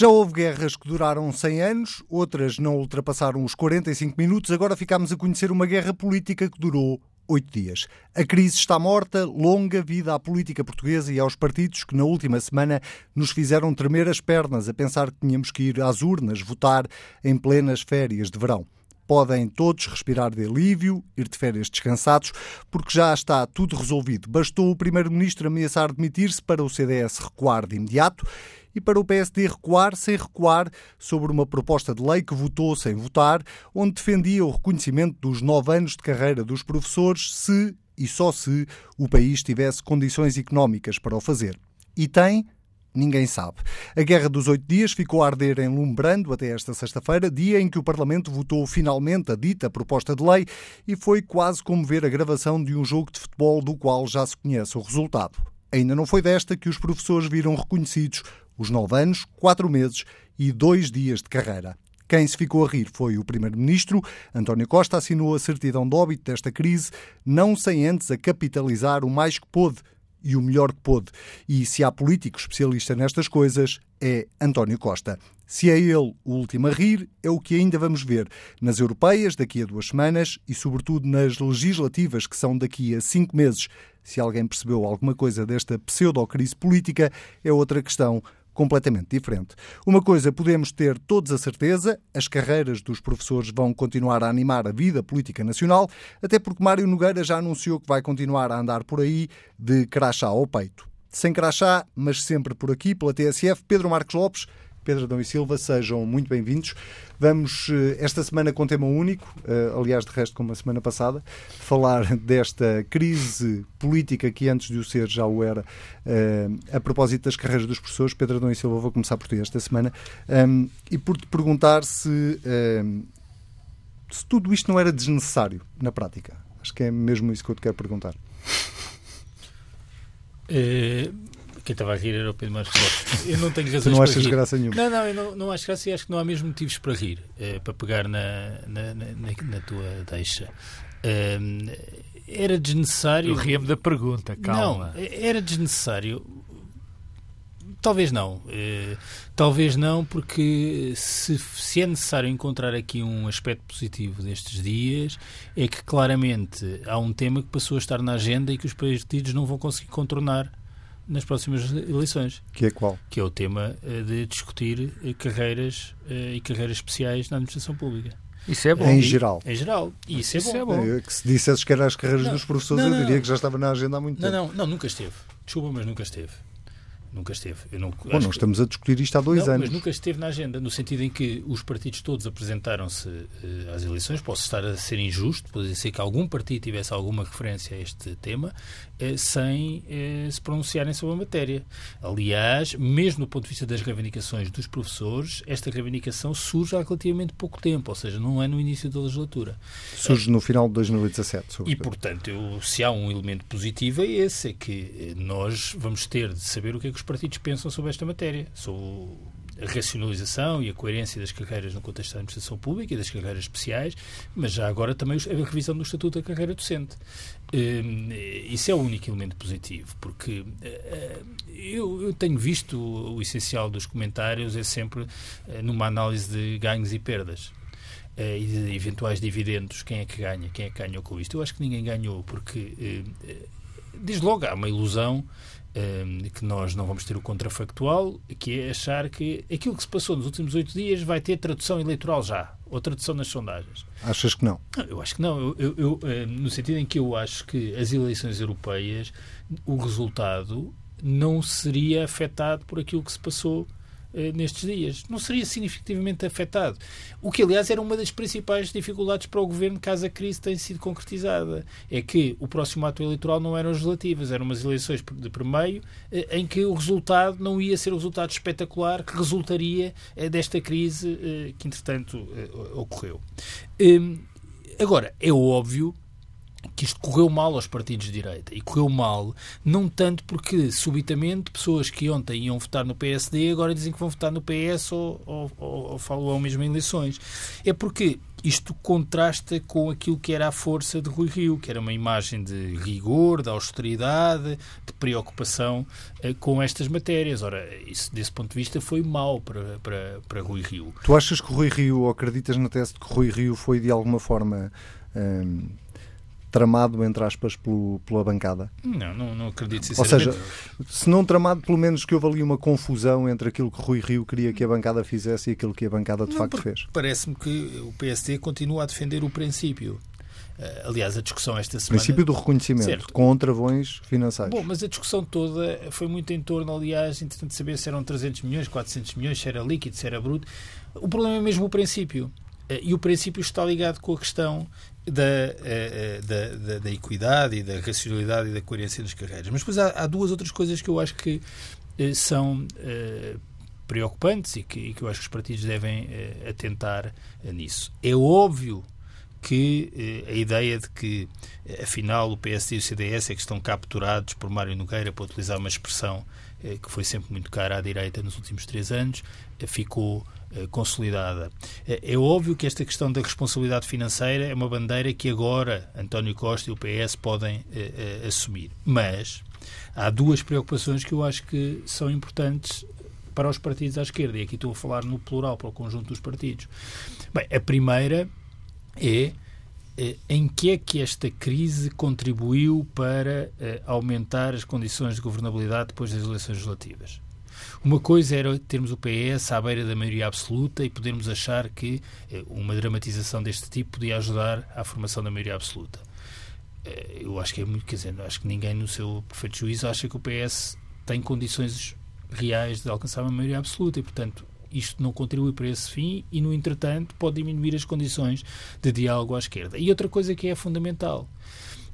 Já houve guerras que duraram 100 anos, outras não ultrapassaram os 45 minutos. Agora ficámos a conhecer uma guerra política que durou oito dias. A crise está morta, longa vida à política portuguesa e aos partidos que na última semana nos fizeram tremer as pernas a pensar que tínhamos que ir às urnas votar em plenas férias de verão. Podem todos respirar de alívio, ir de férias descansados, porque já está tudo resolvido. Bastou o Primeiro-Ministro ameaçar demitir-se para o CDS recuar de imediato e para o PSD recuar sem recuar sobre uma proposta de lei que votou sem votar, onde defendia o reconhecimento dos nove anos de carreira dos professores se e só se o país tivesse condições económicas para o fazer. E tem, Ninguém sabe. A Guerra dos Oito Dias ficou a arder em Lumbrando até esta sexta-feira, dia em que o Parlamento votou finalmente a dita proposta de lei e foi quase como ver a gravação de um jogo de futebol do qual já se conhece o resultado. Ainda não foi desta que os professores viram reconhecidos os nove anos, quatro meses e dois dias de carreira. Quem se ficou a rir foi o Primeiro-Ministro. António Costa assinou a certidão de óbito desta crise, não sem antes a capitalizar o mais que pôde e o melhor que pôde. E se há político especialista nestas coisas, é António Costa. Se é ele o último a rir, é o que ainda vamos ver nas europeias daqui a duas semanas e, sobretudo, nas legislativas que são daqui a cinco meses. Se alguém percebeu alguma coisa desta pseudo-crise política, é outra questão completamente diferente. Uma coisa podemos ter todos a certeza: as carreiras dos professores vão continuar a animar a vida política nacional, até porque Mário Nogueira já anunciou que vai continuar a andar por aí de crachá ao peito. Sem crachá, mas sempre por aqui, pela TSF, Pedro Marcos Lopes Pedro Adão e Silva, sejam muito bem-vindos. Vamos, eh, esta semana, com tema único, eh, aliás, de resto, como a semana passada, falar desta crise política que antes de o ser já o era, eh, a propósito das carreiras dos professores. Pedro Adão e Silva, vou começar por ti esta semana, ehm, e por te perguntar se, ehm, se tudo isto não era desnecessário na prática. Acho que é mesmo isso que eu te quero perguntar. Quem estava a rir era o Pedro Marcos Lopes. Eu não tenho razões tu não achas rir. graça nenhuma? Não, não, eu não, não acho graça e acho que não há mesmo motivos para rir, eh, para pegar na, na, na, na tua deixa. Uh, era desnecessário. Eu ria-me da pergunta, calma. Não, era desnecessário. Talvez não. Uh, talvez não, porque se, se é necessário encontrar aqui um aspecto positivo destes dias, é que claramente há um tema que passou a estar na agenda e que os partidos não vão conseguir contornar nas próximas eleições. Que é qual? Que é o tema eh, de discutir eh, carreiras eh, e carreiras especiais na administração pública. Isso é bom. Em geral. Em geral. E isso, isso é bom. É bom. que se dissesses que eram as carreiras não, dos professores, não, não, eu diria que já estava na agenda há muito não, tempo. Não, não, nunca esteve. Desculpa, mas nunca esteve. Nunca esteve. Eu não, Bom, nós estamos a discutir isto há dois não, anos. Mas nunca esteve na agenda, no sentido em que os partidos todos apresentaram-se uh, às eleições. Posso estar a ser injusto, pode ser que algum partido tivesse alguma referência a este tema, sem uh, se pronunciarem sobre a matéria. Aliás, mesmo do ponto de vista das reivindicações dos professores, esta reivindicação surge há relativamente pouco tempo, ou seja, não é no início da legislatura. Surge no final de 2017. Sobretudo. E, portanto, eu, se há um elemento positivo é esse, é que nós vamos ter de saber o que é que os partidos pensam sobre esta matéria, sobre a racionalização e a coerência das carreiras no contexto da administração pública e das carreiras especiais, mas já agora também a revisão do Estatuto da Carreira Docente. Hum, isso é o único elemento positivo, porque eh, eu, eu tenho visto o essencial dos comentários é sempre eh, numa análise de ganhos e perdas eh, e de eventuais dividendos, quem é que ganha, quem é que ganhou com isto. Eu acho que ninguém ganhou, porque desde logo há uma ilusão um, que nós não vamos ter o contrafactual, que é achar que aquilo que se passou nos últimos oito dias vai ter tradução eleitoral já, ou tradução nas sondagens. Achas que não? Eu acho que não. Eu, eu, eu, no sentido em que eu acho que as eleições europeias, o resultado não seria afetado por aquilo que se passou nestes dias. Não seria significativamente afetado. O que, aliás, era uma das principais dificuldades para o governo caso a crise tenha sido concretizada. É que o próximo ato eleitoral não eram as relativas, eram umas eleições de primeiro eh, em que o resultado não ia ser o resultado espetacular que resultaria eh, desta crise que, entretanto, ocorreu. Hum, agora, é óbvio que isto correu mal aos partidos de direita. E correu mal não tanto porque, subitamente, pessoas que ontem iam votar no PSD agora dizem que vão votar no PS ou, ou, ou, ou falam mesmo em eleições. É porque isto contrasta com aquilo que era a força de Rui Rio, que era uma imagem de rigor, de austeridade, de preocupação uh, com estas matérias. Ora, isso, desse ponto de vista, foi mau para, para, para Rui Rio. Tu achas que Rui Rio, ou acreditas na tese de que Rui Rio foi de alguma forma. Hum, tramado, entre aspas, pelo, pela bancada? Não, não, não acredito sinceramente. Ou seja, se não tramado, pelo menos que houve ali uma confusão entre aquilo que Rui Rio queria que a bancada fizesse e aquilo que a bancada de não, facto fez. Parece-me que o PSD continua a defender o princípio. Eh, aliás, a discussão esta semana. Princípio do reconhecimento, certo. com travões financeiros. Bom, mas a discussão toda foi muito em torno, aliás, de saber se eram 300 milhões, 400 milhões, se era líquido, se era bruto. O problema é mesmo o princípio. Eh, e o princípio está ligado com a questão da, eh, da, da, da, equidade e da racionalidade e da coerência das carreiras. Mas depois há, há duas outras coisas que eu acho que eh, são preocupantes e que, e que, eu acho que os partidos devem atentar nisso. É óbvio que a ideia de que, afinal, o PSD e o CDS é que estão capturados por Mário Nogueira, para utilizar uma expressão que foi sempre muito cara à direita nos últimos três anos, ficou eh, consolidada. É, é óbvio que esta questão da responsabilidade financeira é uma bandeira que agora António Costa e o PS podem eh, eh, assumir. Mas há duas preocupações que eu acho que são importantes para os partidos à esquerda, e aqui estou a falar no plural, para o conjunto dos partidos. Bem, a primeira é em que é que esta crise contribuiu para aumentar as condições de governabilidade depois das eleições legislativas? Uma coisa era termos o PS à beira da maioria absoluta e podermos achar que eh, uma dramatização deste tipo podia ajudar à formação da maioria absoluta. Eh, eu acho que é muito, quer dizer, acho que ninguém no seu perfeito juízo acha que o PS tem condições reais de alcançar uma maioria absoluta e, portanto, isto não contribui para esse fim e, no entretanto, pode diminuir as condições de diálogo à esquerda. E outra coisa que é fundamental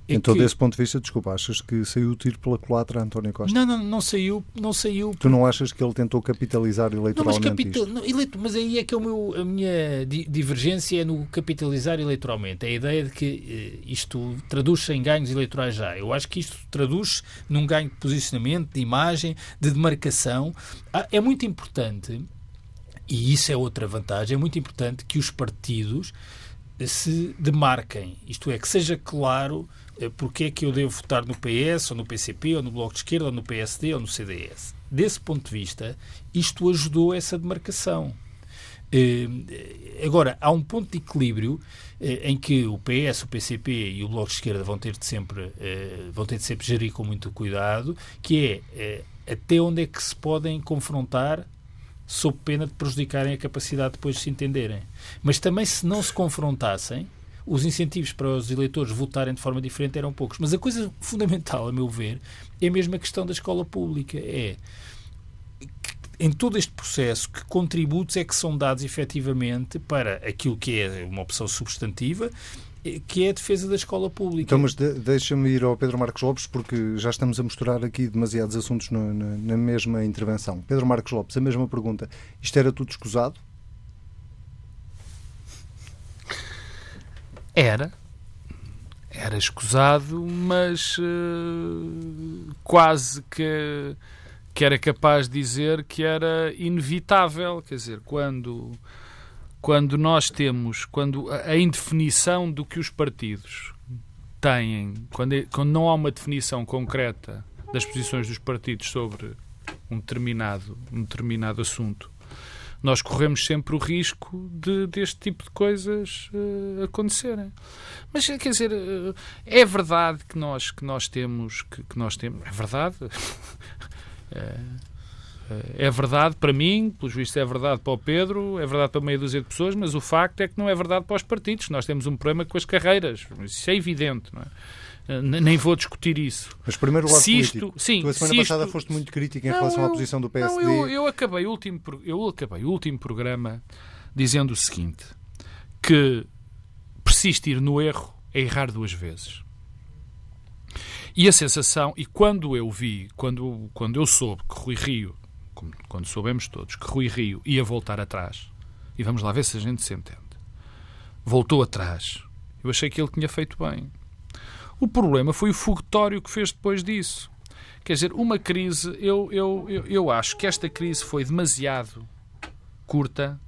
é então, que... desse ponto de vista, desculpa, achas que saiu o tiro pela culatra António Costa? Não, não, não saiu, não saiu. Tu não achas que ele tentou capitalizar eleitoralmente não, mas, capital... não, eleito, mas aí é que é o meu, a minha divergência é no capitalizar eleitoralmente. É a ideia de que eh, isto traduz-se em ganhos eleitorais já. Eu acho que isto traduz num ganho de posicionamento, de imagem, de demarcação. Ah, é muito importante, e isso é outra vantagem, é muito importante que os partidos se demarquem. Isto é, que seja claro eh, porque é que eu devo votar no PS, ou no PCP, ou no Bloco de Esquerda, ou no PSD, ou no CDS. Desse ponto de vista, isto ajudou essa demarcação. Eh, agora, há um ponto de equilíbrio eh, em que o PS, o PCP e o Bloco de Esquerda vão ter de sempre, vão ter de sempre gerir com muito cuidado, que é até onde é que se podem confrontar sob pena de prejudicarem a capacidade depois de se entenderem. Mas também, se não se confrontassem, os incentivos para os eleitores votarem de forma diferente eram poucos. Mas a coisa fundamental, a meu ver, é mesmo a questão da escola pública. É em todo este processo, que contributos é que são dados efetivamente para aquilo que é uma opção substantiva que é a defesa da escola pública. Então, mas de, deixa-me ir ao Pedro Marcos Lopes, porque já estamos a misturar aqui demasiados assuntos no, na, na mesma intervenção. Pedro Marcos Lopes, a mesma pergunta. Isto era tudo escusado? Era. Era escusado, mas uh, quase que, que era capaz de dizer que era inevitável. Quer dizer, quando, quando nós temos quando a, indefinição do que os partidos têm, quando, é, quando não há uma definição concreta das posições dos partidos sobre um determinado, um determinado assunto, nós corremos sempre o risco de deste tipo de coisas uh, acontecerem. Mas quer dizer, uh, é verdade que nós que nós temos que, que nós temos é verdade. é, é verdade para mim, pelo juízo é verdade para o Pedro, é verdade para meia dúzia de pessoas, mas o facto é que não é verdade para os partidos. Nós temos um problema com as carreiras. Isso é evidente, não é? nem vou discutir isso. Mas primeiro o lado se isto, político. Sim, tu a semana passada isto... foste muito crítico em não, relação eu, à posição do PSD. Não, eu, eu, acabei o último, eu acabei o último programa dizendo o seguinte, que persistir no erro é errar duas vezes. E a sensação, e quando eu vi, quando, quando eu soube que Rui Rio, quando soubemos todos, que Rui Rio ia voltar atrás, e vamos lá ver se a gente se entende, voltou atrás, eu achei que ele tinha feito bem. O problema foi o foguetório que fez depois disso. Quer dizer, uma crise, eu, eu, eu, eu acho que esta crise foi demasiado curta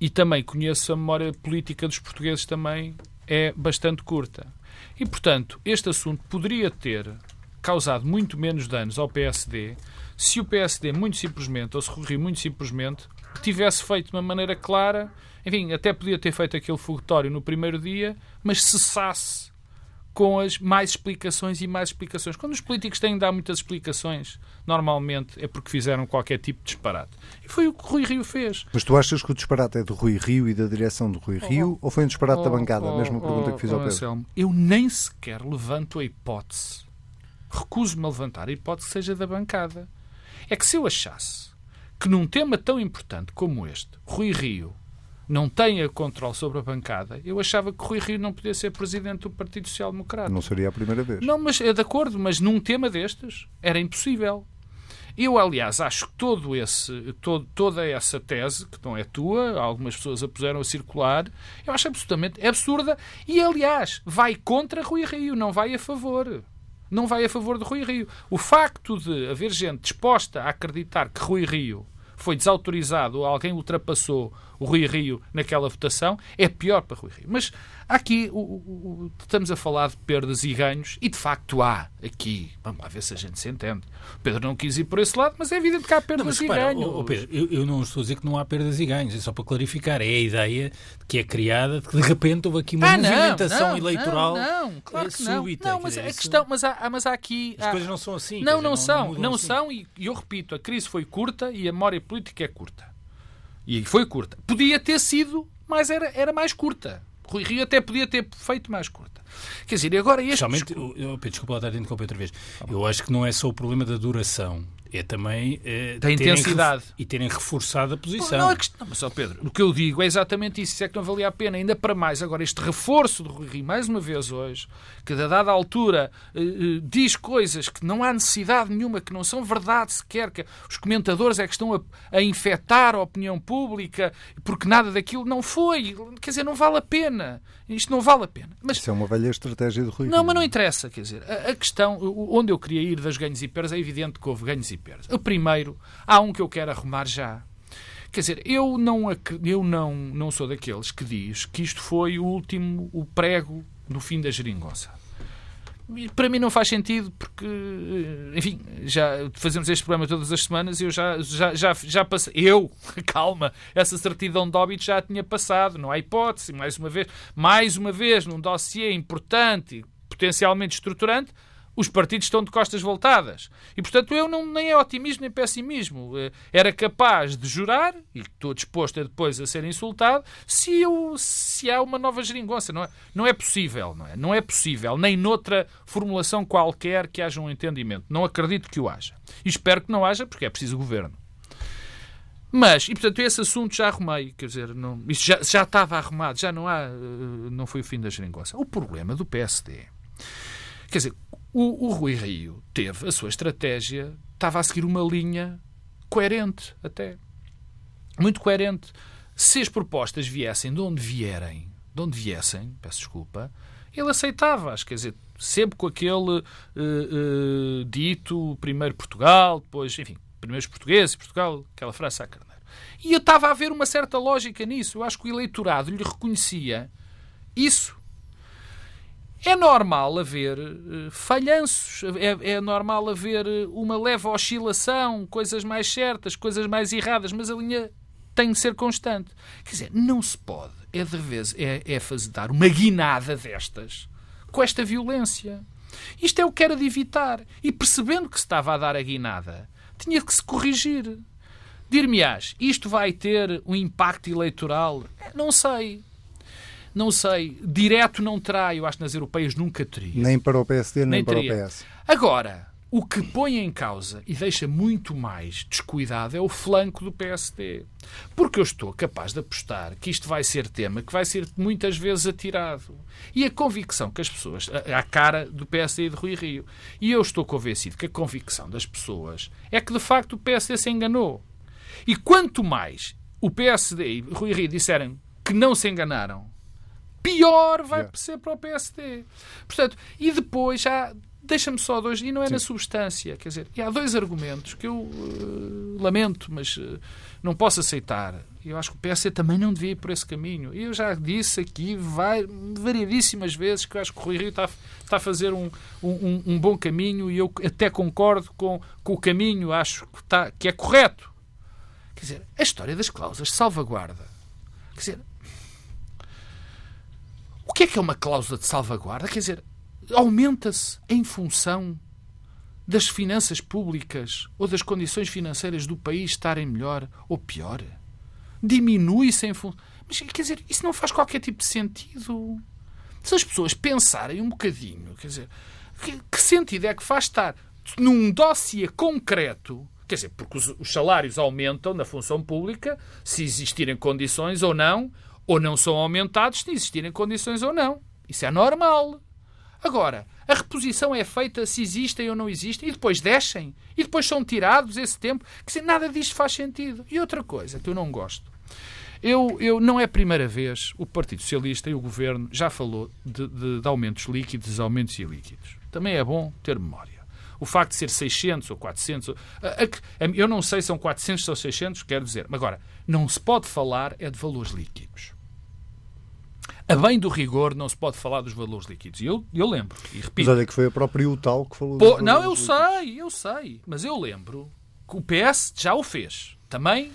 e também conheço a memória política dos portugueses também é bastante curta. E, portanto, este assunto poderia ter causado muito menos danos ao PSD se o PSD, muito simplesmente, ou se Rui Rio, muito simplesmente, tivesse feito de uma maneira clara, enfim, até podia ter feito aquele fogatório no primeiro dia, mas cessasse com as mais explicações e mais explicações. Quando os políticos têm de dar muitas explicações, normalmente é porque fizeram qualquer tipo de disparate. E foi o que Rui Rio fez. Mas tu achas que o disparate é do Rui Rio e da direção do Rui Rio oh, ou foi um disparate oh, da bancada? Oh, a mesma pergunta que fiz ao oh, Pedro. Anselmo, eu nem sequer levanto a hipótese, recuso-me a levantar a hipótese que seja da bancada. É que se eu achasse que num tema tão importante como este, Rui Rio não tenha controle sobre a bancada, eu achava que Rui Rio não podia ser presidente do Partido Social Democrata. Não seria a primeira vez. Não, mas é de acordo, mas num tema destes era impossível. Eu, aliás, acho que todo esse, todo, toda essa tese, que não é tua, algumas pessoas a puseram a circular, eu acho absolutamente absurda e, aliás, vai contra Rui Rio, não vai a favor. Não vai a favor de Rui Rio. O facto de haver gente disposta a acreditar que Rui Rio foi desautorizado ou alguém ultrapassou o Rui Rio naquela votação, é pior para Rui Rio. Mas aqui o, o, estamos a falar de perdas e ganhos, e de facto há aqui. Vamos lá ver se a gente se entende. O Pedro não quis ir por esse lado, mas é evidente que há perdas não, mas, e repara, ganhos. Oh, oh Pedro, eu, eu, não estou a dizer que não há perdas e ganhos, é só para clarificar. É a ideia que é criada de que de repente houve aqui uma ah, movimentação não, eleitoral não, não, claro que não. súbita. Não, mas a questão, mas há, mas há aqui. As coisas não são assim. Não, não, dizer, são. Não, não assim. são, e eu repito, a crise foi curta e a memória política é curta. E foi curta. Podia ter sido, mas era, era mais curta. Rui Rio até podia ter feito mais curta. Quer dizer, e agora este. Especialmente, eu, desculpa lá estar a interromper outra vez. Eu acho que não é só o problema da duração é também eh, da intensidade e terem reforçado a posição. Não, não é questão, mas, ó Pedro, o que eu digo é exatamente isso, isso é que não valia a pena, ainda para mais. Agora, este reforço do Rui Rio, mais uma vez hoje, que a dada altura eh, eh, diz coisas que não há necessidade nenhuma, que não são verdade sequer, que os comentadores é que estão a, a infectar a opinião pública, porque nada daquilo não foi. Quer dizer, não vale a pena. Isto não vale a pena. Mas, Isso é uma velha estratégia de Rui Não, mas não interessa. Quer dizer, a, a, questão, onde eu queria ir das ganhos e perdas, é evidente que houve ganhos e perdas. O primeiro, há um que eu quero arrumar já. Quer dizer, eu não, eu não, não sou daqueles que diz que isto foi o último, o prego no fim da geringonça. Para mim não faz sentido porque, eh, enfim, já fazemos este programa todas as semanas e eu já, já, já, já passei. Eu, calma, essa certidão de óbito já tinha passado, não há hipótese. Mais uma vez, mais uma vez, num dossiê importante, potencialmente estruturante, os partidos estão de costas voltadas. E, portanto, eu não, nem é otimismo nem pessimismo. Eh, era capaz de jurar, e estou disposto a depois a ser insultado, se, eu, se há uma nova geringonça. Não é, não é possível, não é? Não é possível, nem noutra formulação qualquer que haja um entendimento. Não acredito que o haja. E espero que não haja, porque é preciso governo. Mas, e portanto, esse assunto já arrumei, quer dizer, não, isso já, já estava arrumado, já não há, eh, não foi o fim da geringonça. O problema do PSD, quer dizer, o, o Rui Rio teve a sua estratégia, estava a seguir uma linha coerente até. Muito coerente. Se as propostas viessem de onde vierem, de onde viessem, peço desculpa, ele aceitava-as, quer dizer, sempre com aquele uh, uh, dito primeiro Portugal, depois, enfim, primeiros portugueses, Portugal, aquela frase a carneiro. E eu estava a ver uma certa lógica nisso. Eu acho que o eleitorado lhe reconhecia isso. É normal haver uh, falhanços, é, é, normal haver eh, uma leve oscilação, coisas mais certas, coisas mais erradas, mas a linha tem de ser constante. Quer dizer, não se pode, é de vez, é, é fazer dar uma guinada destas com esta violência. Isto é o que era de evitar. E percebendo que se estava a dar a guinada, tinha que se corrigir. Dir-me-ás, isto vai ter um impacto eleitoral? Não sei não sei, direto não terá, eu acho que nas europeias nunca teria. Nem para o PSD, nem, nem para teria. o PS. Agora, o que põe em causa e deixa muito mais descuidado é o flanco do PSD. Porque eu estou capaz de apostar que isto vai ser tema que vai ser muitas vezes atirado. E a convicção que as pessoas. a cara do PSD e de Rui Rio. E eu estou convencido que a convicção das pessoas é que de facto o PSD se enganou. E quanto mais o PSD e Rui Rio disserem que não se enganaram pior vai yeah. ser para o PSD. Portanto, e depois já Deixa-me só dois, e não é Sim. na substância, quer dizer, e há dois argumentos que eu uh, lamento, mas uh, não posso aceitar. Eu acho que o PS também não devia ir por esse caminho. E eu já disse aqui vai, variedíssimas vezes que eu acho que o Rui Rio está, está a fazer um, um, um, bom caminho e eu até concordo com, com o caminho, acho que, está, que é correto. Quer dizer, a história das cláusulas de salvaguarda. Quer dizer, o que é que é uma cláusula de salvaguarda? Quer dizer, aumenta-se em função das finanças públicas ou das condições financeiras do país estarem melhor ou pior? Diminui-se em função. Mas quer dizer, isso não faz qualquer tipo de sentido. Se as pessoas pensarem um bocadinho, quer dizer, que, que sentido é que faz estar num dossiê concreto Quer dizer, porque os, os, salários aumentam na função pública se existirem condições ou não, ou não são aumentados se existirem condições ou não. Isso é normal. Agora, a reposição é feita se existem ou não existem e depois descem e depois são tirados esse tempo. Quer dizer, nada disto faz sentido. E outra coisa que eu não gosto. Eu, eu não é a primeira vez o Partido Socialista e o Governo já falou de, de, de aumentos líquidos aumentos ilíquidos. Também é bom ter memória. O facto de ser 600 ou 400, eu não sei se são 400 ou 600, quero dizer. Agora, não se pode falar é de valores líquidos. A bem do rigor, não se pode falar dos valores líquidos. E eu, eu lembro, e repito. Mas olha que foi a própria UTAL que falou Pô, Não, eu líquidos. sei, eu sei. Mas eu lembro que o PS já o fez. Também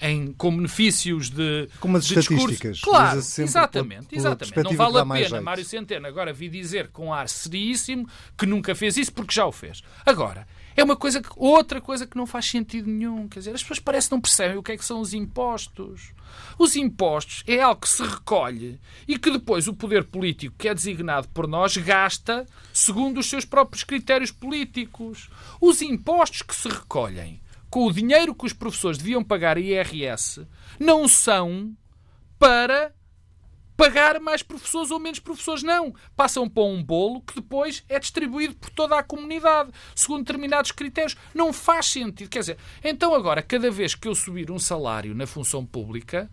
em, com benefícios de. Com umas de estatísticas. Claro, exatamente. Pela, exatamente. Não vale a pena Mário Centeno agora vir dizer com ar seríssimo que nunca fez isso porque já o fez. Agora, é uma coisa que, outra coisa que não faz sentido nenhum. Quer dizer, as pessoas parecem não percebem o que é que são os impostos. Os impostos é algo que se recolhe e que depois o poder político, que é designado por nós, gasta segundo os seus próprios critérios políticos. Os impostos que se recolhem com o dinheiro que os professores deviam pagar IRS não são para pagar mais professores ou menos professores. Não. Passam para um bolo que depois é distribuído por toda a comunidade, segundo determinados critérios. Não faz sentido. Quer dizer, então agora, cada vez que eu subir um salário na função pública,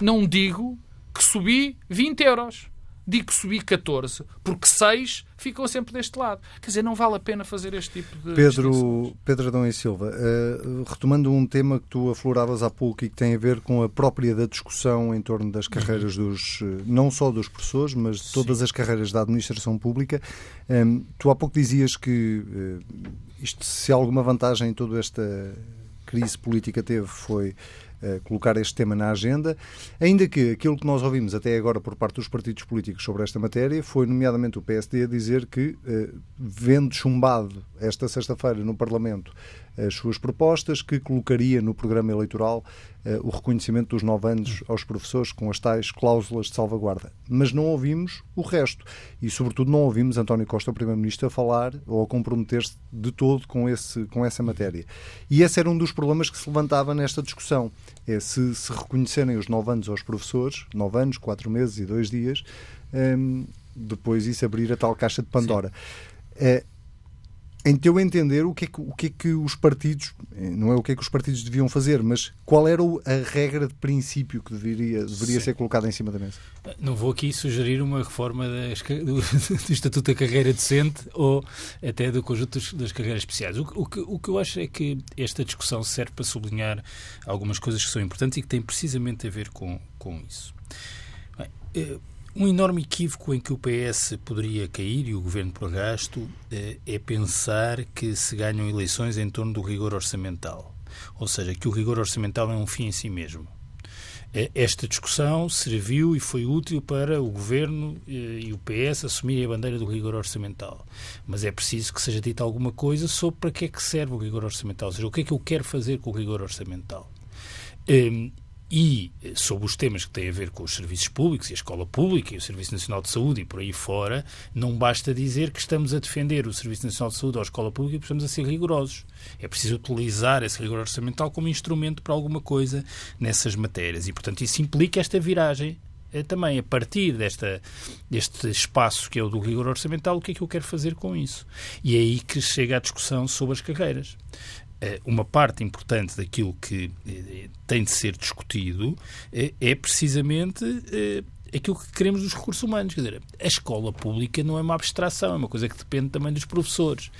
não digo que subi 20 euros digo que subi 14, porque 6 ficam sempre deste lado. Quer dizer, não vale a pena fazer este tipo de. Pedro, Pedro Adão e Silva, uh, retomando um tema que tu afloravas há pouco e que tem a ver com a própria da discussão em torno das carreiras uhum. dos, eh, não só dos professores, mas de todas Sim. as carreiras da administração pública. Um, ehm, tu há pouco dizias que uh, isto, se alguma vantagem em toda esta crise política teve, foi colocar este tema na agenda, ainda que aquilo que nós ouvimos até agora por parte dos partidos políticos sobre esta matéria foi, nomeadamente, o PSD dizer que, eh, vendo chumbado esta sexta-feira no Parlamento as suas propostas, que colocaria no programa eleitoral uh, o reconhecimento dos nove anos aos professores com as tais cláusulas de salvaguarda. Mas não ouvimos o resto. E, sobretudo, não ouvimos António Costa, o Primeiro-Ministro, a falar ou a comprometer-se de todo com, esse, com essa matéria. E esse era um dos problemas que se levantava nesta discussão. É se, se reconhecerem os nove anos aos professores, nove anos, quatro meses e dois dias, um, ehm, depois isso abrir a tal caixa de Pandora. É, em teu entender, o que, é que, o que é que os partidos, não é o que é que os partidos deviam fazer, mas qual era a regra de princípio que deveria, deveria ser colocada em cima da mesa? Não vou aqui sugerir uma reforma das, do, do, Estatuto da Carreira Decente ou até do conjunto das carreiras especiais. O, o, que, o que eu acho é que esta discussão serve para sublinhar algumas coisas que são importantes e que têm precisamente a ver com, com isso. Bem, eh, um enorme equívoco em que o PS poderia cair e o governo por gasto eh, é pensar que se ganham eleições em torno do rigor orçamental. Ou seja, que o rigor orçamental é um fim em si mesmo. Eh, esta discussão serviu e foi útil para o governo eh, e o PS assumirem a bandeira do rigor orçamental. Mas é preciso que seja dita alguma coisa sobre para que é que serve o rigor orçamental, ou seja, o que é que eu quero fazer com o rigor orçamental. E eh, sobre os temas que têm a ver com os serviços públicos e a escola pública e o Serviço Nacional de Saúde e por aí fora, não basta dizer que estamos a defender o Serviço Nacional de Saúde ou a escola pública porque estamos a ser rigorosos. É preciso utilizar esse rigor orçamental como instrumento para alguma coisa nessas matérias e, portanto, isso implica esta viragem eh, também a partir desta, deste espaço que é o do rigor orçamental, o que é que eu quero fazer com isso? E é aí que chega a discussão sobre as carreiras. Eh, uma parte importante daquilo que eh, tem de ser discutido eh, é precisamente aquilo que queremos dos recursos humanos. Quer dizer, a escola pública não é uma abstração, é uma coisa que depende também dos professores.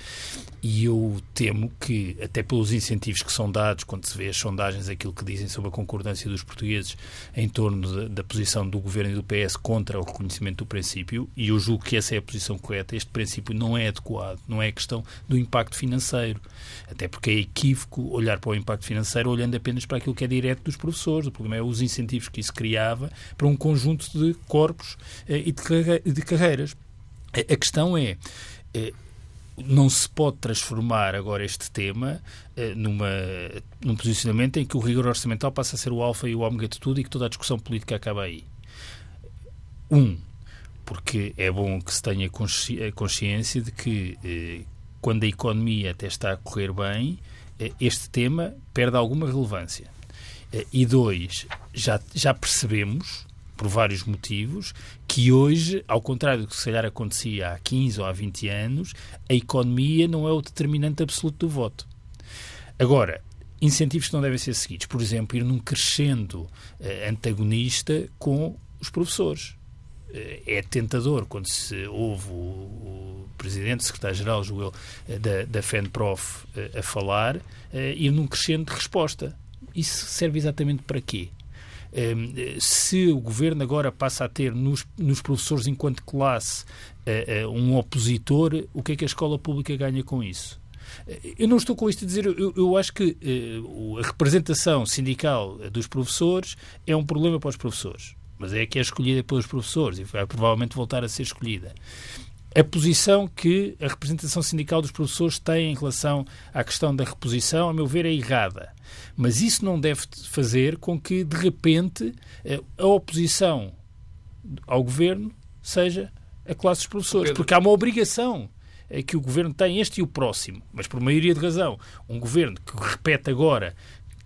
E eu temo que, até pelos incentivos que são dados, quando se vê as sondagens, aquilo que dizem sobre a concordância dos portugueses em torno da, da posição do governo e do PS contra o reconhecimento do princípio, e eu julgo que essa é a posição correta, este princípio não é adequado, não é questão do impacto financeiro. Até porque é equívoco olhar para o impacto financeiro olhando apenas para aquilo que é direto dos professores. O problema é os incentivos que isso criava para um conjunto de corpos eh, e de carreiras. A questão é eh, não se pode transformar agora este tema eh, numa, num posicionamento em que o rigor orçamental passa a ser o alfa e o ômega de tudo e que toda a discussão política acaba aí. Um, porque é bom que se tenha consci consciência de que quando a economia até está a correr bem, este tema perde alguma relevância. E dois, já, já percebemos por vários motivos, que hoje, ao contrário do que se calhar acontecia há 15 ou há 20 anos, a economia não é o determinante absoluto do voto. Agora, incentivos que não devem ser seguidos. Por exemplo, ir num crescendo eh, antagonista com os professores. Eh, é tentador quando se ouve o, o presidente, secretário-geral, eh, da, da FENPROF a falar, ir num crescendo de resposta. Isso serve exatamente para quê? Ehm, se o governo agora passa a ter nos, nos professores enquanto classe eh, eh, um opositor, o que é que a escola pública ganha com isso? Eh, eu não estou com isto a dizer, eu, eu acho que a representação sindical dos professores é um problema para os professores, mas é que é escolhida pelos professores e vai provavelmente voltar a ser escolhida a posição que a representação sindical dos professores tem em relação à questão da reposição, a meu ver, é errada. Mas isso não deve fazer com que, de repente, eh, a oposição ao governo seja a classe dos professores. Porque há uma obrigação eh, que o governo tem, este e o próximo, mas por maioria de razão, um governo que repete agora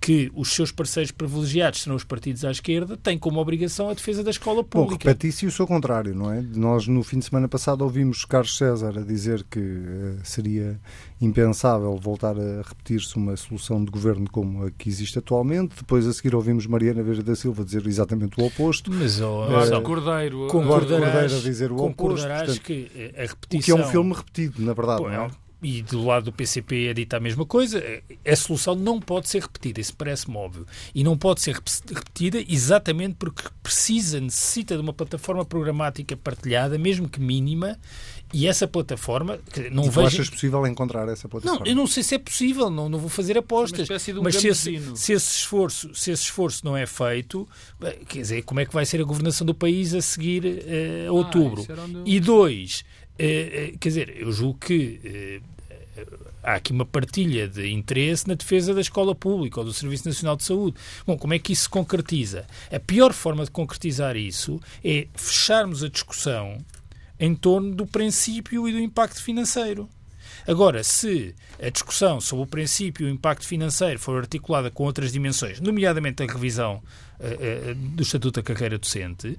que os seus parceiros privilegiados serão os partidos à esquerda, tem como obrigação a defesa da escola pública. Bom, repete-se o seu contrário, não é? Nós, no fim de semana passado, ouvimos Carlos César a dizer que uh, seria impensável voltar a repetir-se uma solução de governo como a que existe atualmente. Depois, a seguir, ouvimos Mariana Veja da Silva dizer exatamente o oposto. Mas, oh, uh, Cordeiro, concordarás, a dizer o oposto. Portanto, que a repetição... O que é um filme repetido, na verdade, Bom, não é? E do lado do PCP é dita a mesma coisa, a solução não pode ser repetida, isso parece-me óbvio. E não pode ser repetida exatamente porque precisa, necessita de uma plataforma programática partilhada, mesmo que mínima, e essa plataforma. Não e vejo... achas possível encontrar essa plataforma? Não, eu não sei se é possível, não, não vou fazer apostas. Um mas se esse, se esse, esforço, se esse esforço não é feito, quer dizer, como é que vai ser a governação do país a seguir uh, a outubro? Ah, e dois eh, eh, quer dizer, eu julgo que eh, há aqui uma partilha de interesse na defesa da escola pública ou do Serviço Nacional de Saúde. Bom, como é que isso se concretiza? A pior forma de concretizar isso é fecharmos a discussão em torno do princípio e do impacto financeiro. Agora, se a discussão sobre o princípio e o impacto financeiro for articulada com outras dimensões, nomeadamente a revisão do Estatuto da Carreira Docente,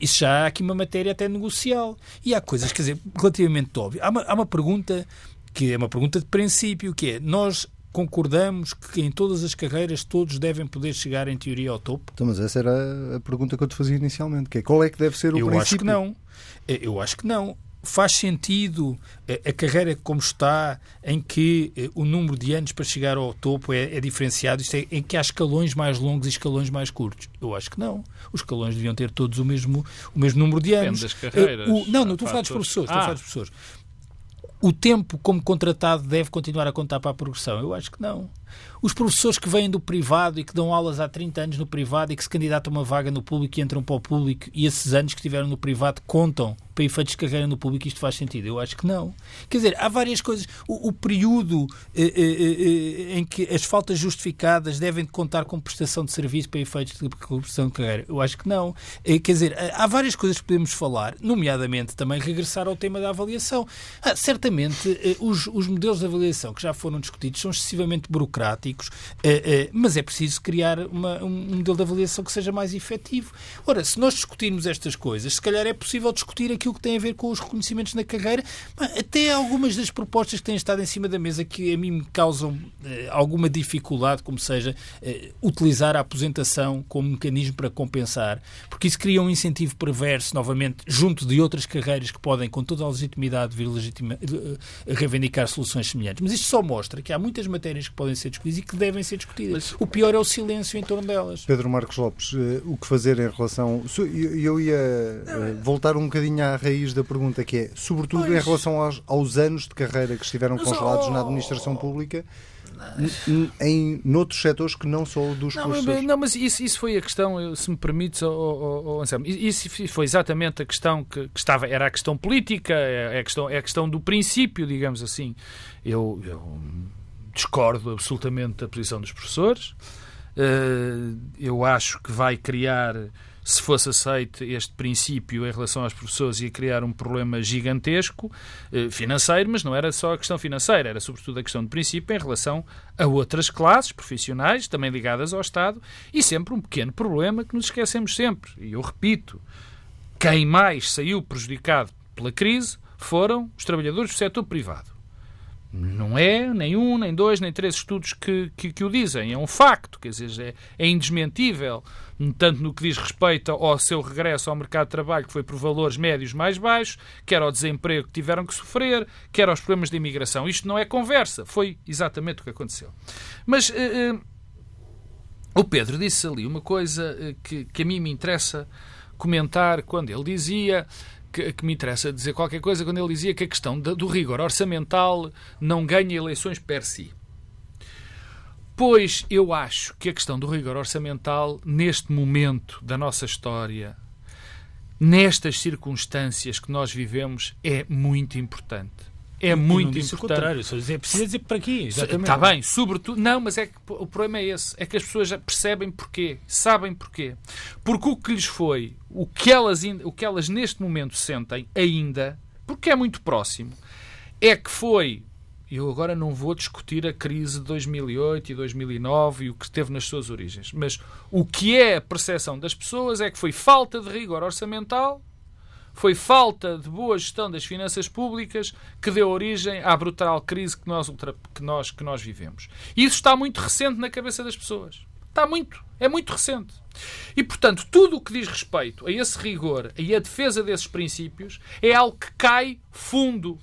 isso já há aqui uma matéria até negocial. E há coisas, quer dizer, relativamente óbvias. Há uma, há uma pergunta que é uma pergunta de princípio, que é nós concordamos que em todas as carreiras todos devem poder chegar em teoria ao topo? Então, mas essa era a pergunta que eu te fazia inicialmente, que é qual é que deve ser o eu princípio? Eu acho que não. Eu acho que não faz sentido eh, a carreira como está, em que eh, o número de anos para chegar ao topo é, é diferenciado, isto é, em que há escalões mais longos e escalões mais curtos? Eu acho que não. Os escalões deviam ter todos o mesmo, o mesmo número de anos. Depende das carreiras. O, não, não estou a falar dos professores. Ah. Estou a falar dos professores. O tempo como contratado deve continuar a contar para a progressão? Eu acho que não. Os professores que vêm do privado e que dão aulas há 30 anos no privado e que se candidatam a uma vaga no público e entram para o público e esses anos que tiveram no privado contam para efeitos de carreira no público, isto faz sentido? Eu acho que não. Quer dizer, há várias coisas. O, o período eh, eh, eh, em que as faltas justificadas devem contar com prestação de serviço para efeitos de prestação de carreira, eu acho que não. Eh, quer dizer, há várias coisas que podemos falar, nomeadamente também regressar ao tema da avaliação. Ah, certamente, eh, os, os modelos de avaliação que já foram discutidos são excessivamente burocráticos democráticos, mas é preciso criar uma, um modelo de avaliação que seja mais efetivo. Ora, se nós discutirmos estas coisas, se calhar é possível discutir aquilo que tem a ver com os reconhecimentos na carreira, até algumas das propostas que têm estado em cima da mesa que a mim me causam alguma dificuldade, como seja utilizar a aposentação como mecanismo para compensar, porque isso cria um incentivo perverso, novamente, junto de outras carreiras que podem, com toda a legitimidade, vir legitima, eh, reivindicar soluções semelhantes. Mas isto só mostra que há muitas matérias que podem ser discutidas e que devem ser discutidas. Mas, o pior é o silêncio em torno delas. Pedro Marcos Lopes, eh, o que fazer em relação. Eu ia eh, voltar um bocadinho à raiz da pergunta, que é, sobretudo pois. em relação aos, aos, anos de carreira que estiveram congelados na administração pública em noutros setores que não são dos não, professores. Não, mas isso, isso foi a questão, se me permites, oh, oh, oh, Anselmo, isso foi exatamente a questão que, que, estava, era a questão política, é, é, a questão, é a questão do princípio, digamos assim. Eu, eu discordo absolutamente da posição dos professores. Uh, eu acho que vai criar se fosse aceito este princípio em relação aos professores, ia criar um problema gigantesco eh, financeiro, mas não era só a questão financeira, era sobretudo a questão de princípio em relação a outras classes profissionais, também ligadas ao Estado, e sempre um pequeno problema que nos esquecemos sempre. E eu repito, quem mais saiu prejudicado pela crise foram os trabalhadores do setor privado. Não é nem um, nem dois, nem três estudos que, que, que o dizem. É um facto, quer dizer, é, é indesmentível, tanto no que diz respeito ao seu regresso ao mercado de trabalho, que foi por valores médios mais baixos, quer ao desemprego que tiveram que sofrer, quer aos problemas de imigração. Isto não é conversa, foi exatamente o que aconteceu. Mas uh, uh, o Pedro disse ali uma coisa uh, que, que a mim me interessa comentar quando ele dizia que, que, me interessa dizer qualquer coisa quando ele dizia que a questão do rigor orçamental não ganha eleições per si. Pois eu acho que a questão do rigor orçamental, neste momento da nossa história, nestas circunstâncias que nós vivemos, é muito importante é muito importante. O contrário, só dizer, precisa dizer para quê? Exatamente. Está bem, sobretudo. Não, mas é que o problema é esse. É que as pessoas já percebem porquê, sabem porquê. Porque o que lhes foi, o que elas, o que elas neste momento sentem ainda, porque é muito próximo, é que foi. Eu agora não vou discutir a crise de 2008 e 2009 e o que teve nas suas origens, mas o que é a percepção das pessoas é que foi falta de rigor orçamental foi falta de boa gestão das finanças públicas que deu origem à brutal crise que nós, que nós, que nós vivemos. E isso está muito recente na cabeça das pessoas. Está muito. É muito recente. E, portanto, tudo o que diz respeito a esse rigor e a defesa desses princípios é algo que cai fundo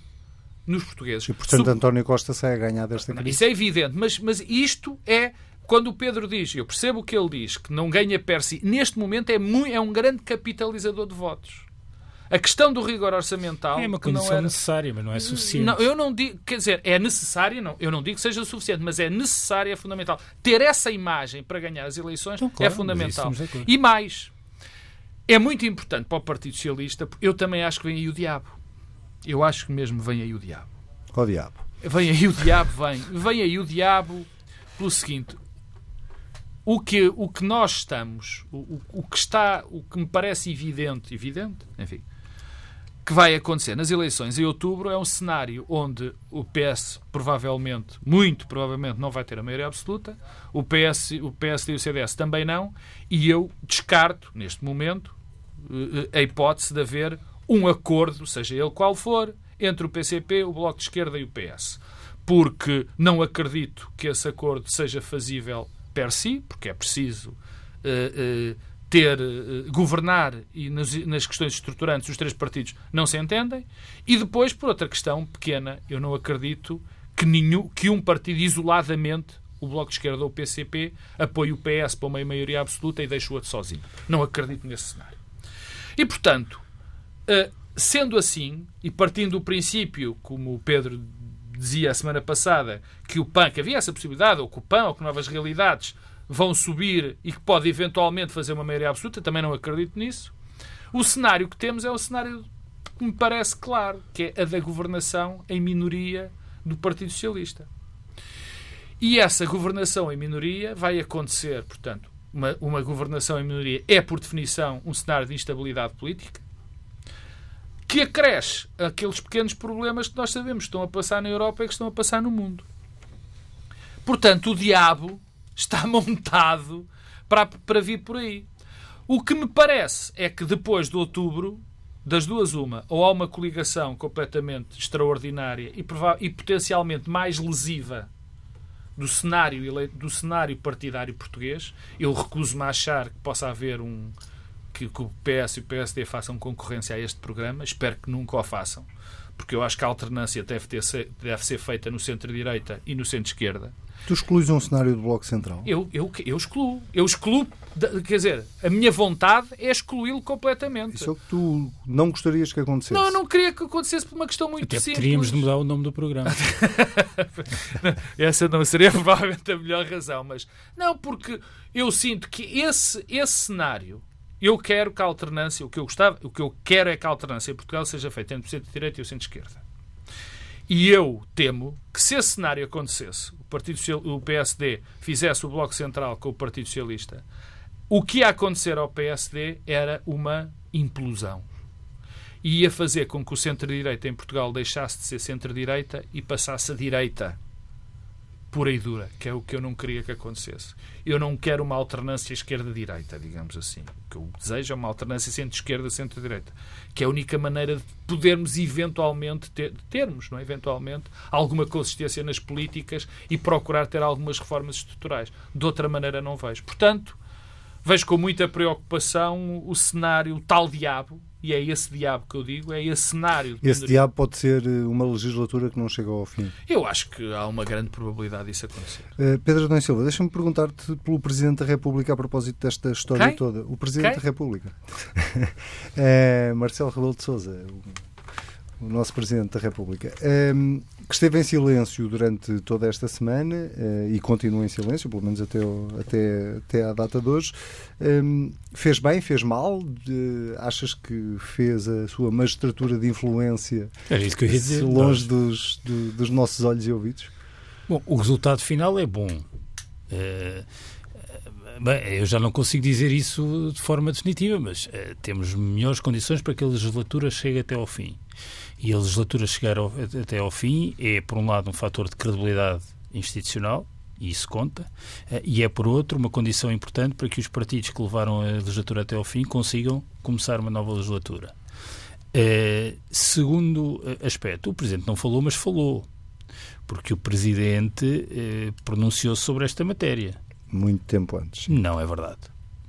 nos portugueses. E, portanto, Sub... António Costa sai a ganhar desta crise. Isso é evidente, mas, mas isto é quando o Pedro diz, eu percebo o que ele diz, que não ganha per si, neste momento é, muito, é um grande capitalizador de votos. A questão do rigor orçamental. É uma condição era... necessária, mas não é suficiente. Não, eu não digo, quer dizer, é necessária, não, eu não digo que seja suficiente, mas é necessária, é fundamental. Ter essa imagem para ganhar as eleições então, claro, é fundamental. E mais, é muito importante para o Partido Socialista, porque eu também acho que vem aí o diabo. Eu acho que mesmo vem aí o diabo. Qual diabo? Vem aí o diabo, vem. Vem aí o diabo pelo seguinte: o que, o que nós estamos, o, o, o, que está, o que me parece evidente, evidente, enfim, que vai acontecer nas eleições em outubro é um cenário onde o PS provavelmente, muito provavelmente, não vai ter a maioria absoluta, o PS, o PSD e o CDS também não, e eu descarto, neste momento, eh, a hipótese de haver um acordo, seja ele qual for, entre o PCP, o Bloco de Esquerda e o PS. Porque não acredito que esse acordo seja fazível per si, porque é preciso. Uh, uh, ter, uh, governar e nas, nas, questões estruturantes os três partidos não se entendem. E depois, por outra questão pequena, eu não acredito que, nenhum, que um partido isoladamente, o Bloco de Esquerda ou o PCP, apoie o PS para uma maioria absoluta e deixe o outro sozinho. Não acredito nesse cenário. E, portanto, uh, sendo assim, e partindo do princípio, como o Pedro dizia a semana passada, que o PAN, que havia essa possibilidade, ou que o PAN, ou que novas realidades vão subir e que pode eventualmente fazer uma maioria absoluta, também não acredito nisso. O cenário que temos é o cenário que me parece claro, que é a da governação em minoria do Partido Socialista. E essa governação em minoria vai acontecer, portanto, uma, uma governação em minoria é, por definição, um cenário de instabilidade política que acresce aqueles pequenos problemas que nós sabemos que estão a passar na Europa e que estão a passar no mundo. Portanto, o diabo está montado para, para vir por aí. O que me parece é que depois de outubro, das duas uma, ou há uma coligação completamente extraordinária e, e potencialmente mais lesiva do cenário, do cenário partidário português. Eu recuso-me a achar que possa haver um. Que, que o PS e o PSD façam concorrência a este programa. Espero que nunca o façam. Porque eu acho que a alternância deve, ter, deve ser feita no centro-direita e no centro-esquerda. Tu excluís um cenário do Bloco Central? Eu, eu, eu excluo. Eu excluo, quer dizer, a minha vontade é excluí-lo completamente. Isso é o que tu não gostarias que acontecesse? Não, eu não queria que acontecesse por uma questão muito Até simples. teríamos de mudar o nome do programa. Essa não seria provavelmente a melhor razão, mas não, porque eu sinto que esse, esse cenário eu quero que a alternância, o que eu gostava, o que eu quero é que a alternância em Portugal seja feita entre o centro-direita e o centro-esquerda. E eu temo que se esse cenário acontecesse, o, Partido, o PSD fizesse o Bloco Central com o Partido Socialista, o que ia acontecer ao PSD era uma implosão. E ia fazer com que o centro-direita em Portugal deixasse de ser centro-direita e passasse a direita pura e dura, que é o que eu não queria que acontecesse. Eu não quero uma alternância esquerda-direita, digamos assim. O que eu desejo é uma alternância centro-esquerda, centro-direita, que é a única maneira de podermos eventualmente ter, termos, não é? eventualmente, alguma consistência nas políticas e procurar ter algumas reformas estruturais. De outra maneira não vejo. Portanto, vejo com muita preocupação o cenário tal diabo e é esse diabo que eu digo, é esse cenário. Esse diabo pode ser eh, uma legislatura que não chega ao fim. Eu acho que há uma grande probabilidade disso acontecer. Uh, Pedro Adão Silva, deixa-me perguntar-te pelo Presidente da República a propósito desta história Quem? toda. O Presidente Quem? da República. é Marcelo Rebelo de Sousa, o, o nosso Presidente da República. Um, que esteve em silêncio durante toda esta semana uh, e continua em silêncio, pelo menos até, até, até à data de hoje. Um, fez bem, fez mal? De, achas que fez a sua magistratura de influência Era isso que eu ia dizer. longe dos, do, dos nossos olhos e ouvidos? Bom, o resultado final é bom. Uh, bem, eu já não consigo dizer isso de forma definitiva, mas uh, temos melhores condições para que a legislatura chegue até ao fim. E a legislatura chegar ao, até ao fim é, por um lado, um fator de credibilidade institucional, e isso conta, e é, por outro, uma condição importante para que os partidos que levaram a legislatura até ao fim consigam começar uma nova legislatura. Uh, segundo aspecto, o Presidente não falou, mas falou, porque o Presidente uh, pronunciou-se sobre esta matéria. Muito tempo antes. Não é verdade.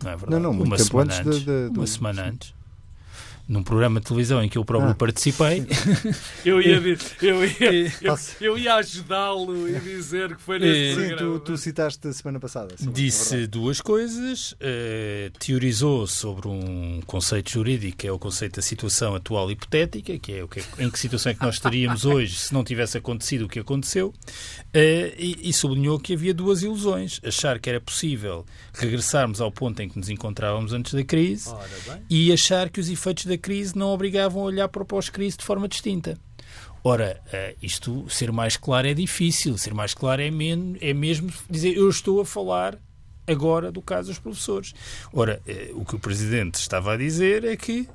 Não é verdade. Não, não, muito uma tempo semana antes, antes. De, de, uma semana antes num programa de televisão em que eu próprio Ah. participei. Eu ia, eu ia, eu, eu ia ajudá-lo e dizer que foi nesse Sim, programa. tu, tu citaste a semana passada. é Disse verdade. duas coisas, eh, teorizou sobre um conceito jurídico, que é o conceito da situação atual hipotética, que é o que, em que situação é que nós estaríamos hoje se não tivesse acontecido o que aconteceu, eh, e, e sublinhou que havia duas ilusões. Achar que era possível regressarmos ao ponto em que nos encontrávamos antes da crise e achar que os efeitos da crise não obrigavam a olhar para o pós-crise de forma distinta. Ora, eh, isto ser mais claro é difícil, ser mais claro é, men é mesmo dizer eu estou a falar agora do caso dos professores. Ora, eh, o que o Presidente estava a dizer é que,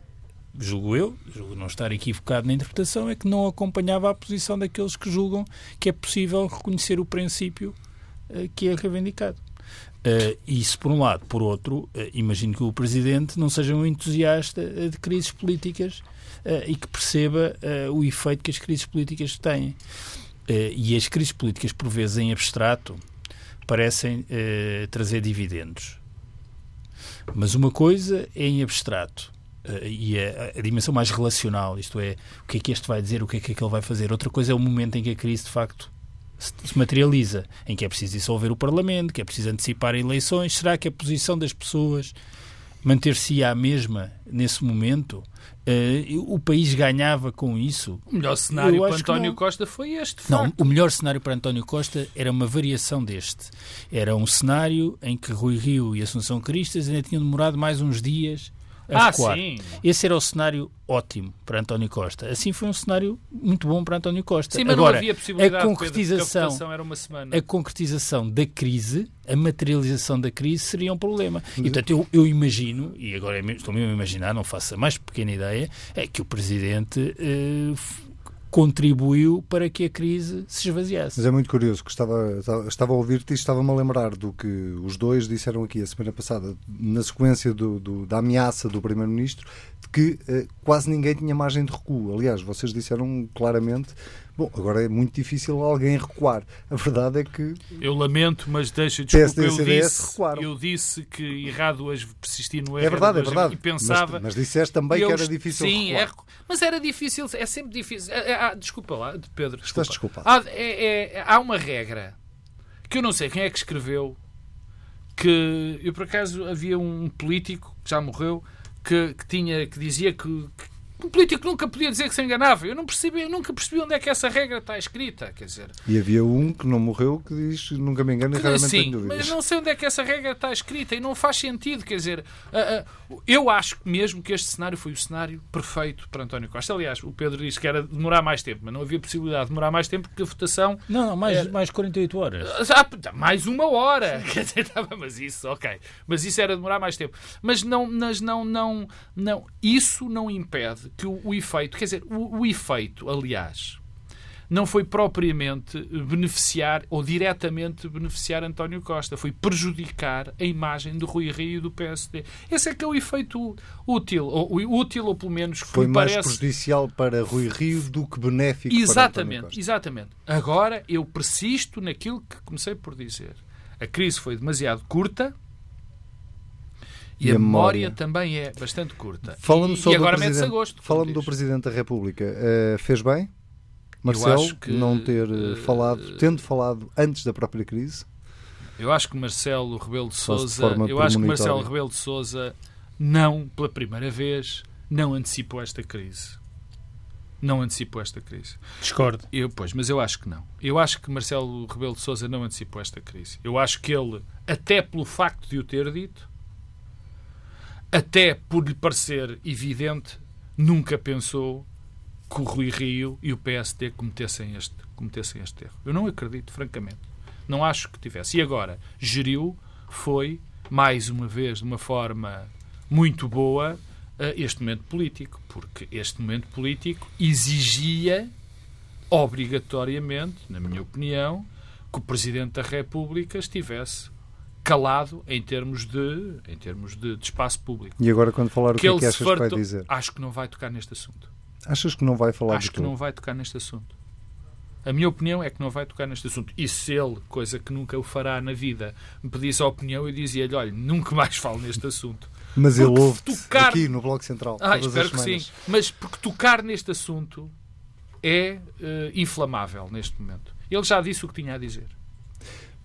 julgo eu, julgo não estar equivocado na interpretação, é que não acompanhava a posição daqueles que julgam que é possível reconhecer o princípio eh, que é reivindicado. Uh, isso por um lado. Por outro, uh, imagino que o Presidente não seja um entusiasta uh, de crises políticas e que perceba o efeito que as crises políticas têm. e as crises políticas, por vezes em abstrato, parecem trazer dividendos. Mas uma coisa é em abstrato. e a, a, dimensão mais relacional, isto é, o que é que este vai dizer, o que é que aquele vai fazer. Outra coisa é o momento em que a crise, de facto, se materializa, em que é preciso dissolver o Parlamento, que é preciso antecipar eleições. Será que a posição das pessoas manter-se à mesma nesse momento? Uh, o país ganhava com isso? O melhor cenário para António. Costa foi este. Não, facto. o melhor cenário para António Costa era uma variação deste. Era um cenário em que Rui Rio e Assunção Cristas ainda tinham demorado mais uns dias a Ah, recuar. sim. Esse era o cenário ótimo para António Costa. Assim foi um cenário muito bom para António Costa. Sim, mas Agora, não havia possibilidade a Pedro, concretização, porque a era uma semana. a concretização da crise, a materialização da crise seria um problema. E, portanto, eu, eu imagino, e agora estou mesmo a imaginar, não faço a mais pequena ideia, é que o Presidente eh, contribuiu para que a crise se esvaziasse. Mas é muito curioso que estava, estava a ouvir-te e estava-me a lembrar do que os dois disseram aqui a semana passada, na sequência do, do, da ameaça do Primeiro-Ministro, que eh, quase ninguém tinha margem de recuo. Aliás, vocês disseram claramente Bom, agora é muito difícil alguém recuar. A verdade é que. Eu lamento, mas deixa desculpa. PSD eu, disse, recuaram. eu disse que errado as persistir no erro. É verdade, é verdade. E pensava. Mas, mas disseste também eu, que era difícil sim, recuar. É, mas era difícil, é sempre difícil. Ah, desculpa lá, Pedro. Desculpa. Estás desculpado. Há, é, é, há uma regra que eu não sei quem é que escreveu. Que eu por acaso havia um político que já morreu que, que tinha que dizia que, um político nunca podia dizer que se enganava. Eu não percebi, eu nunca percebi onde é que essa regra está escrita. Quer dizer, e havia um que não morreu que diz nunca me engano e raramente sim, tenho dúvidas. Mas não sei onde é que essa regra está escrita e não faz sentido. Quer dizer, uh, uh, eu acho mesmo que este cenário foi o cenário perfeito para António Costa. Aliás, o Pedro disse que era demorar mais tempo, mas não havia possibilidade de demorar mais tempo porque a votação. Não, não mais, era... mais 48 horas. Ah, mais uma hora. Quer dizer, mas isso, ok. Mas isso era demorar mais tempo. Mas não, mas não, não, não. Isso não impede que o, o efeito quer dizer, o, o efeito, aliás, não foi propriamente beneficiar ou diretamente beneficiar António Costa, foi prejudicar a imagem do Rui Rio e do PSD. Esse é que é o efeito útil, ou útil ou pelo menos foi mais parece... prejudicial para Rui Rio do que benéfico exatamente, para António Costa. Exatamente. Agora eu persisto naquilo que comecei por dizer. A crise foi demasiado curta e, e a, memória, também é bastante curta. Falando e, e agora mete-se a gosto. Falando do Presidente da República, uh, fez bem? Marcelo, que, não ter uh, falado, tendo falado antes da própria crise? Eu acho que Marcelo Rebelo de Sousa, eu acho que Marcelo Rebelo de Sousa não, pela primeira vez, não antecipou esta crise. Não antecipou esta crise. Discordo. Eu, pois, mas eu acho que não. Eu acho que Marcelo Rebelo de Sousa não antecipou esta crise. Eu acho que ele, até pelo facto de o ter dito, até por lhe parecer evidente, nunca pensou que o Rui Rio e o PSD cometessem este, cometessem este erro. Eu não acredito, francamente. Não acho que tivesse. E agora, geriu, foi, mais uma vez, de uma forma muito boa, este momento político. Porque este momento político exigia, obrigatoriamente, na minha opinião, que o Presidente da República estivesse calado em termos de, em termos de, de espaço público. E agora, quando falar, o que, que é que achas que vai dizer? Acho que não vai tocar neste assunto. Achas que não vai falar Acho que não vai tocar neste assunto. A minha opinião é que não vai tocar neste assunto. E se ele, coisa que nunca o fará na vida, me pedisse a opinião, eu dizia-lhe: olha, nunca mais falo neste assunto. Mas porque ele ouve tocar... aqui no Bloco Central. Ah, espero que sim. Mas porque tocar neste assunto é uh, inflamável neste momento. Ele já disse o que tinha a dizer.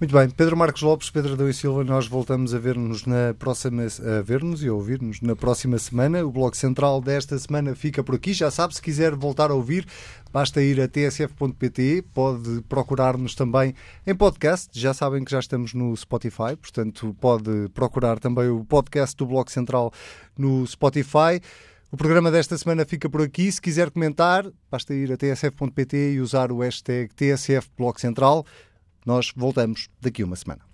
Muito bem, Pedro Marcos Lopes, Pedro Adão e Silva, nós voltamos a ver-nos na próxima a ver-nos e a ouvir-nos na próxima semana. O Bloco Central desta semana fica por aqui. Já sabe, se quiser voltar a ouvir, basta ir a tsf.pt, pode procurar-nos também em podcast. Já sabem que já estamos no Spotify, portanto, pode procurar também o podcast do Bloco Central no Spotify. O programa desta semana fica por aqui. Se quiser comentar, basta ir a tsf.pt e usar o hashtag TSF Bloco Central. Nós voltamos daqui uma semana.